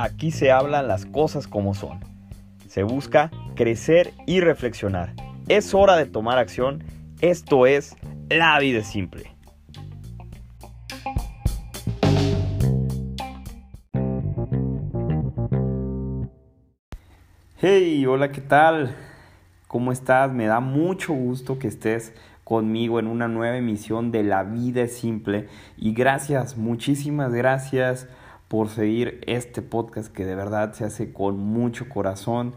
Aquí se hablan las cosas como son. Se busca crecer y reflexionar. Es hora de tomar acción. Esto es La vida simple. Hey, hola, ¿qué tal? ¿Cómo estás? Me da mucho gusto que estés conmigo en una nueva emisión de La vida es simple. Y gracias, muchísimas gracias por seguir este podcast que de verdad se hace con mucho corazón,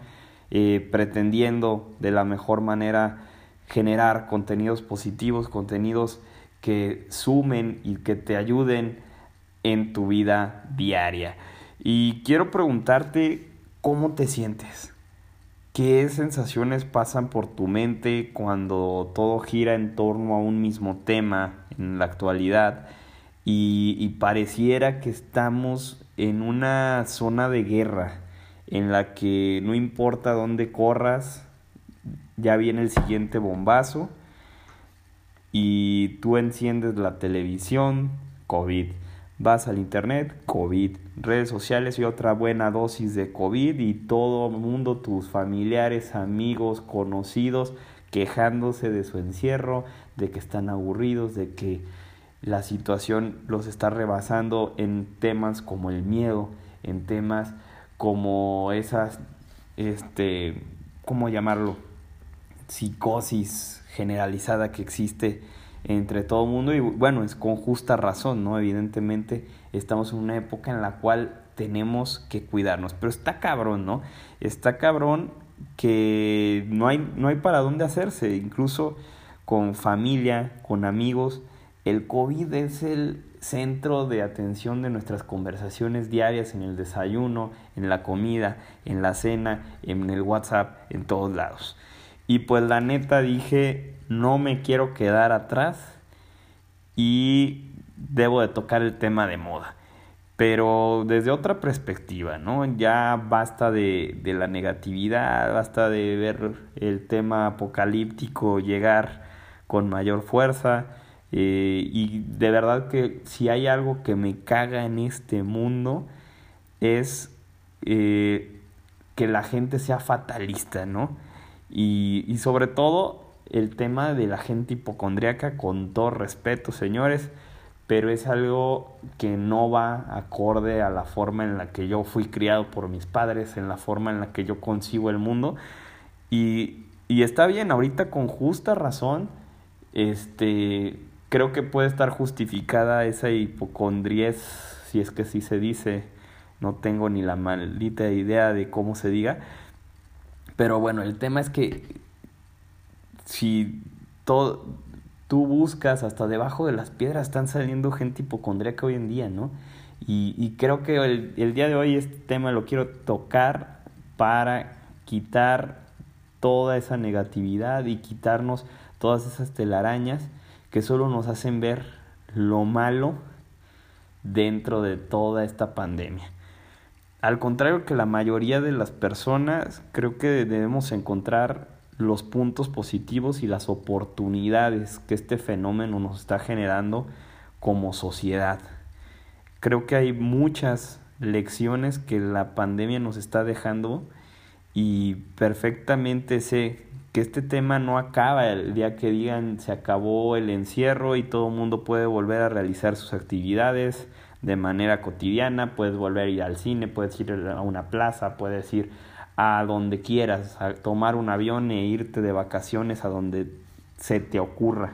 eh, pretendiendo de la mejor manera generar contenidos positivos, contenidos que sumen y que te ayuden en tu vida diaria. Y quiero preguntarte cómo te sientes. ¿Qué sensaciones pasan por tu mente cuando todo gira en torno a un mismo tema en la actualidad y, pareciera que estamos en una zona de guerra en la que no importa dónde corras, ya viene el siguiente bombazo y tú enciendes la televisión, COVID vas al internet, COVID, redes sociales y otra buena dosis de COVID y todo el mundo, tus familiares, amigos, conocidos, quejándose de su encierro, de que están aburridos, de que la situación los está rebasando en temas como el miedo, en temas como esas, este, ¿cómo llamarlo? Psicosis generalizada que existe entre todo el mundo y bueno, es con justa razón, ¿no? Evidentemente estamos en una época en la cual tenemos que cuidarnos, pero está cabrón, ¿no? Está cabrón que no hay, no hay para dónde hacerse, incluso con familia, con amigos, el COVID es el centro de atención de nuestras conversaciones diarias en el desayuno, en la comida, en la cena, en el WhatsApp, en todos lados. Y pues la neta dije, no me quiero quedar atrás y debo de tocar el tema de moda. Pero desde otra perspectiva, ¿no? Ya basta de, de la negatividad, basta de ver el tema apocalíptico llegar con mayor fuerza. Eh, y de verdad que si hay algo que me caga en este mundo es eh, que la gente sea fatalista, ¿no? Y, sobre todo el tema de la gente hipocondríaca, con todo respeto, señores, pero es algo que no va acorde a la forma en la que yo fui criado por mis padres, en la forma en la que yo concibo el mundo. Y, está bien, ahorita con justa razón, este, creo que puede estar justificada esa hipocondriez, si es que sí se dice, no tengo ni la maldita idea de cómo se diga, pero bueno, el tema es que si todo, tú buscas hasta debajo de las piedras, están saliendo gente hipocondríaca hoy en día, ¿no? Y, y creo que el, el día de hoy este tema lo quiero tocar para quitar toda esa negatividad y quitarnos todas esas telarañas que solo nos hacen ver lo malo dentro de toda esta pandemia. Al contrario que la mayoría de las personas, creo que debemos encontrar los puntos positivos y las oportunidades que este fenómeno nos está generando como sociedad. Creo que hay muchas lecciones que la pandemia nos está dejando y perfectamente sé que este tema no acaba el día que digan se acabó el encierro y todo el mundo puede volver a realizar sus actividades de manera cotidiana, puedes volver a ir al cine, puedes ir a una plaza, puedes ir a donde quieras, a tomar un avión e irte de vacaciones a donde se te ocurra,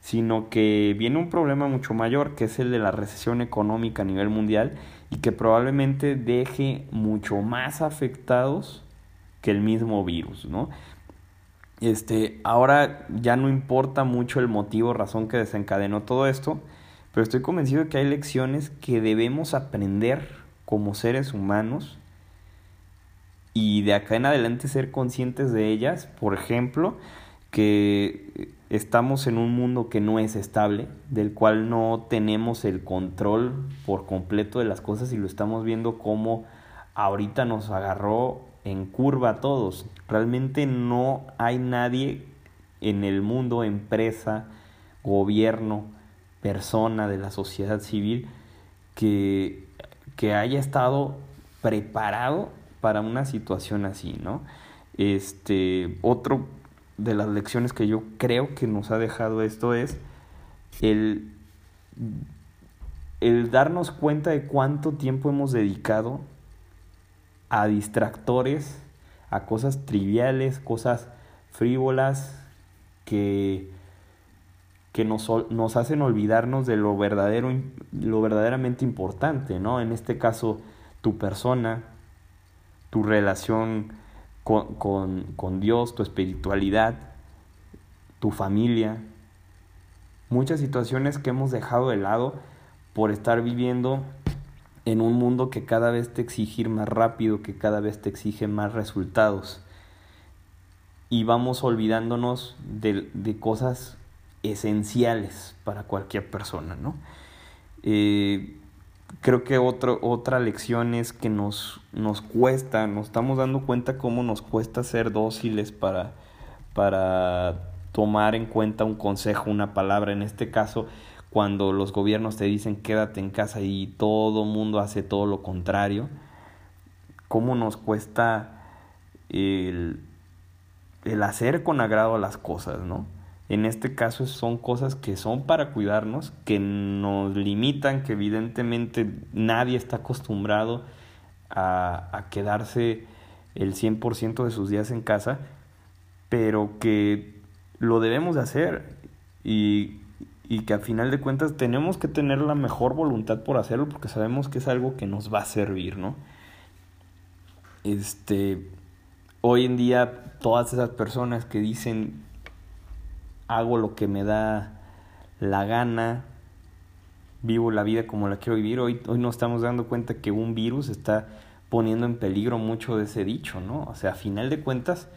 sino que viene un problema mucho mayor que es el de la recesión económica a nivel mundial y que probablemente deje mucho más afectados que el mismo virus, ¿no? Este, ahora ya no importa mucho el motivo, razón que desencadenó todo esto, pero estoy convencido de que hay lecciones que debemos aprender como seres humanos y de acá en adelante ser conscientes de ellas. Por ejemplo, que estamos en un mundo que no es estable, del cual no tenemos el control por completo de las cosas y lo estamos viendo como ahorita nos agarró en curva a todos. Realmente no hay nadie en el mundo, empresa, gobierno, persona de la sociedad civil que, que haya estado preparado para una situación así, ¿no? Este, otro de las lecciones que yo creo que nos ha dejado esto es el, el darnos cuenta de cuánto tiempo hemos dedicado a distractores, a cosas triviales, cosas frívolas que, que nos, nos hacen olvidarnos de lo, verdadero, lo verdaderamente importante, ¿no? En este caso, tu persona, tu relación con, con, con Dios, tu espiritualidad, tu familia. Muchas situaciones que hemos dejado de lado por estar viviendo en un mundo que cada vez te exige más rápido, que cada vez te exige más resultados. Y vamos olvidándonos de, de cosas esenciales para cualquier persona, ¿no? Eh, creo que otro, otra lección es que nos, nos cuesta, nos estamos dando cuenta cómo nos cuesta ser dóciles para, para tomar en cuenta un consejo, una palabra. En este caso, cuando los gobiernos te dicen quédate en casa y todo mundo hace todo lo contrario, cómo nos cuesta el, el hacer con agrado las cosas, ¿no? En este caso son cosas que son para cuidarnos, que nos limitan, que evidentemente nadie está acostumbrado a, a quedarse el 100% de sus días en casa, pero que lo debemos de hacer y, y que a final de cuentas tenemos que tener la mejor voluntad por hacerlo porque sabemos que es algo que nos va a servir, ¿no? Este, hoy en día todas esas personas que dicen hago lo que me da la gana, vivo la vida como la quiero vivir. Hoy, hoy nos estamos dando cuenta que un virus está poniendo en peligro mucho de ese dicho, ¿no? O sea, a final de cuentas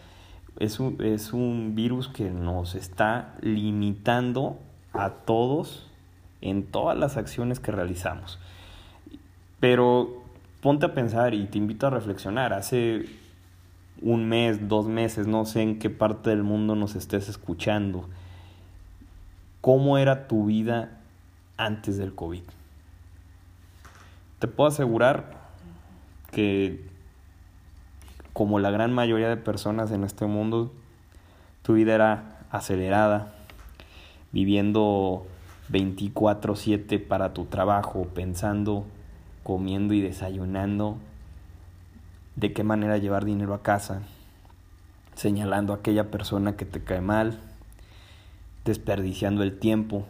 es es un virus que nos está limitando a todos en todas las acciones que realizamos. Pero ponte a pensar y te invito a reflexionar. Hace un mes, dos meses, no sé en qué parte del mundo nos estés escuchando cómo era tu vida antes del COVID. Te puedo asegurar que como la gran mayoría de personas en este mundo, tu vida era acelerada, viviendo 24/7 para tu trabajo, pensando, comiendo y desayunando de qué manera llevar dinero a casa, señalando a aquella persona que te cae mal, desperdiciando el tiempo,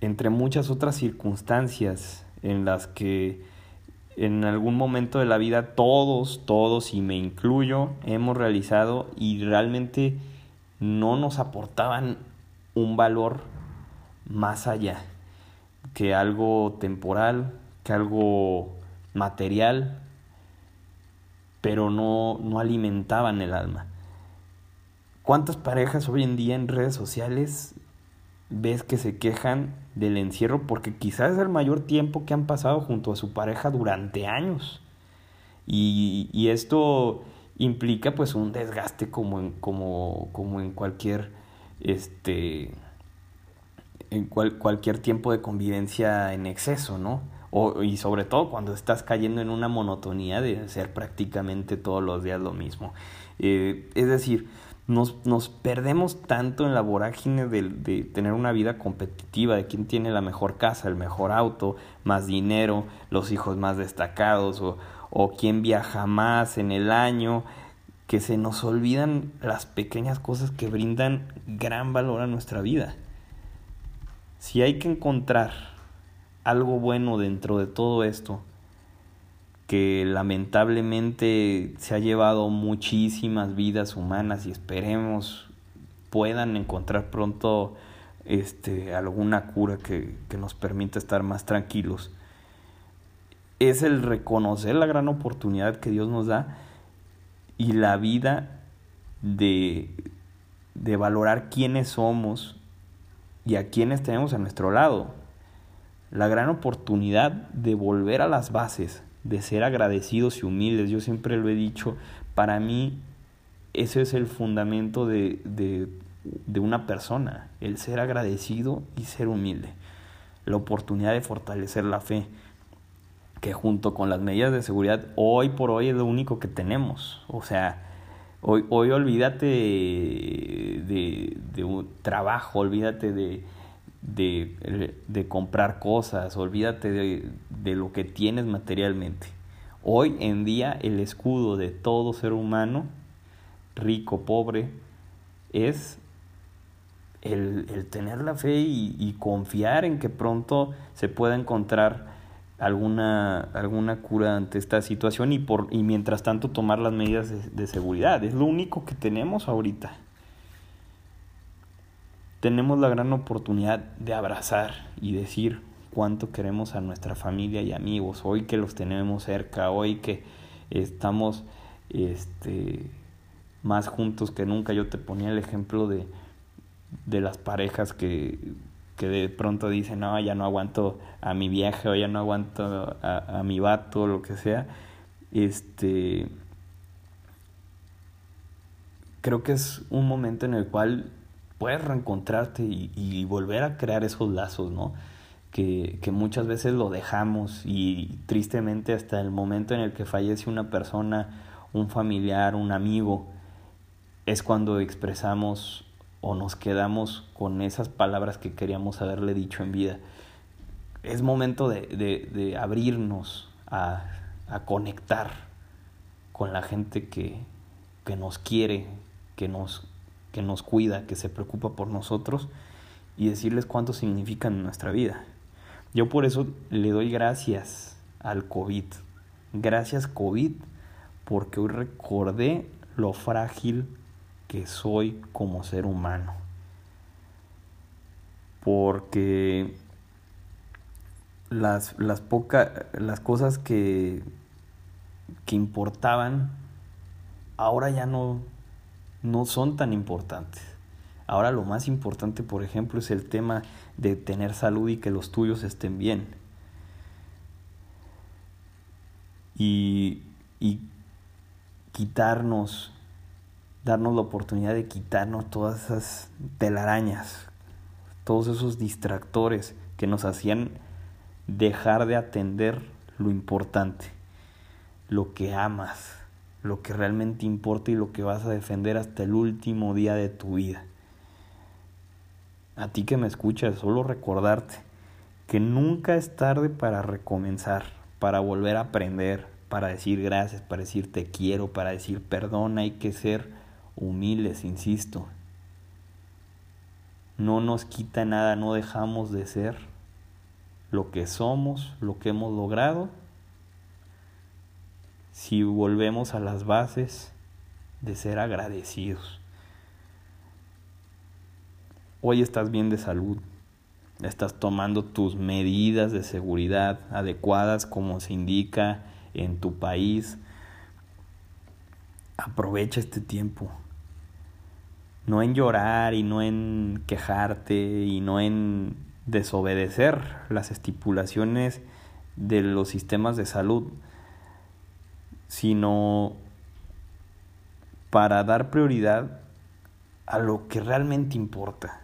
entre muchas otras circunstancias en las que en algún momento de la vida todos, todos y me incluyo, hemos realizado y realmente no nos aportaban un valor más allá que algo temporal, que algo material, pero no, no alimentaban el alma. ¿Cuántas parejas hoy en día en redes sociales ves que se quejan del encierro porque quizás es el mayor tiempo que han pasado junto a su pareja durante años? Y, y esto implica pues un desgaste como en, como, como en cualquier este en cual, cualquier tiempo de convivencia en exceso, ¿no? O, y sobre todo cuando estás cayendo en una monotonía de hacer prácticamente todos los días lo mismo. Eh, es decir, nos, nos perdemos tanto en la vorágine de, de, tener una vida competitiva, de quién tiene la mejor casa, el mejor auto, más dinero, los hijos más destacados o, o quién viaja más en el año, que se nos olvidan las pequeñas cosas que brindan gran valor a nuestra vida. Si hay que encontrar algo bueno dentro de todo esto, que lamentablemente se ha llevado muchísimas vidas humanas y esperemos puedan encontrar pronto este, alguna cura que, que nos permita estar más tranquilos. Es el reconocer la gran oportunidad que Dios nos da y la vida de, de valorar quiénes somos y a quiénes tenemos a nuestro lado. La gran oportunidad de volver a las bases, de ser agradecidos y humildes. Yo siempre lo he dicho, para mí ese es el fundamento de, de, de una persona, el ser agradecido y ser humilde, la oportunidad de fortalecer la fe, que junto con las medidas de seguridad hoy por hoy es lo único que tenemos. O sea, hoy, hoy olvídate de, de, un trabajo, olvídate de, de, de comprar cosas, olvídate de, de lo que tienes materialmente. Hoy en día el escudo de todo ser humano, rico, pobre, es el, el tener la fe y, confiar en que pronto se pueda encontrar alguna, alguna cura ante esta situación y, por, y mientras tanto tomar las medidas de, de seguridad. Es lo único que tenemos ahorita. Tenemos la gran oportunidad de abrazar y decir cuánto queremos a nuestra familia y amigos, hoy que los tenemos cerca, hoy que estamos este, más juntos que nunca. Yo te ponía el ejemplo de, de las parejas que, que de pronto dicen, no, ya no aguanto a mi vieja o ya no aguanto a, a mi vato o lo que sea. Este, creo que es un momento en el cual puedes reencontrarte y, volver a crear esos lazos, ¿no? Que, muchas veces lo dejamos y tristemente hasta el momento en el que fallece una persona, un familiar, un amigo, es cuando expresamos o nos quedamos con esas palabras que queríamos haberle dicho en vida. Es momento de, abrirnos a, conectar con la gente que nos quiere, que nos, que nos cuida, que se preocupa por nosotros y decirles cuánto significan en nuestra vida. Yo por eso le doy gracias al COVID. Gracias COVID porque hoy recordé lo frágil que soy como ser humano. Porque las, las pocas las cosas que, que importaban ahora ya no, no son tan importantes. Ahora lo más importante, por ejemplo, es el tema de tener salud y que los tuyos estén bien. Y, y quitarnos darnos la oportunidad de quitarnos todas esas telarañas, todos esos distractores que nos hacían dejar de atender lo importante, lo que amas, lo que realmente importa y lo que vas a defender hasta el último día de tu vida. A ti que me escuchas, solo recordarte que nunca es tarde para recomenzar, para volver a aprender, para decir gracias, para decir te quiero, para decir perdón, hay que ser humildes, insisto. No nos quita nada, no dejamos de ser lo que somos, lo que hemos logrado, si volvemos a las bases de ser agradecidos. Hoy estás bien de salud, estás tomando tus medidas de seguridad adecuadas como se indica en tu país. Aprovecha este tiempo, no en llorar y no en quejarte y no en desobedecer las estipulaciones de los sistemas de salud, sino para dar prioridad a lo que realmente importa,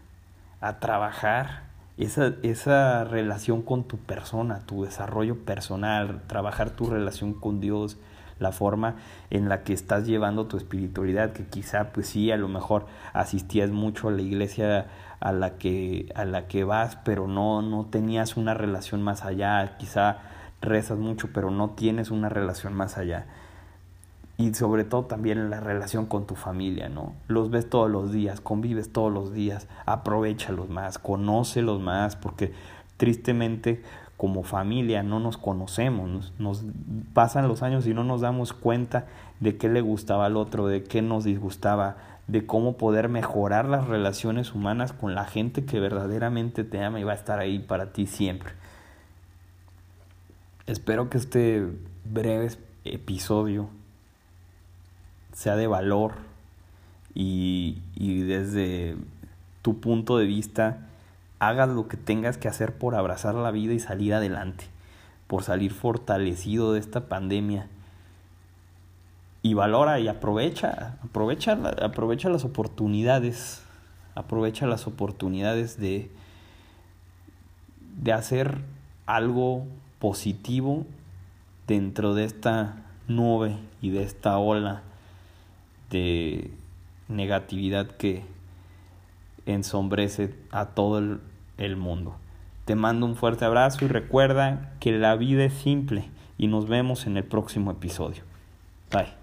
a trabajar esa, esa relación con tu persona, tu desarrollo personal, trabajar tu relación con Dios, la forma en la que estás llevando tu espiritualidad, que quizá pues sí, a lo mejor asistías mucho a la iglesia a la que, a la que vas, pero no, no tenías una relación más allá, quizá rezas mucho, pero no tienes una relación más allá. Y sobre todo también la relación con tu familia, ¿no? Los ves todos los días, convives todos los días, aprovechalos más, conócelos más, porque tristemente como familia no nos conocemos, nos, pasan los años y no nos damos cuenta de qué le gustaba al otro, de qué nos disgustaba, de cómo poder mejorar las relaciones humanas con la gente que verdaderamente te ama y va a estar ahí para ti siempre. Espero que este breve episodio sea de valor y, y desde tu punto de vista hagas lo que tengas que hacer por abrazar la vida y salir adelante, por salir fortalecido de esta pandemia. Y valora y aprovecha, aprovecha, aprovecha las oportunidades, aprovecha las oportunidades de, de hacer algo positivo dentro de esta nube y de esta ola de negatividad que ensombrece a todo el, mundo. Te mando un fuerte abrazo y recuerda que la vida es simple y nos vemos en el próximo episodio. Bye.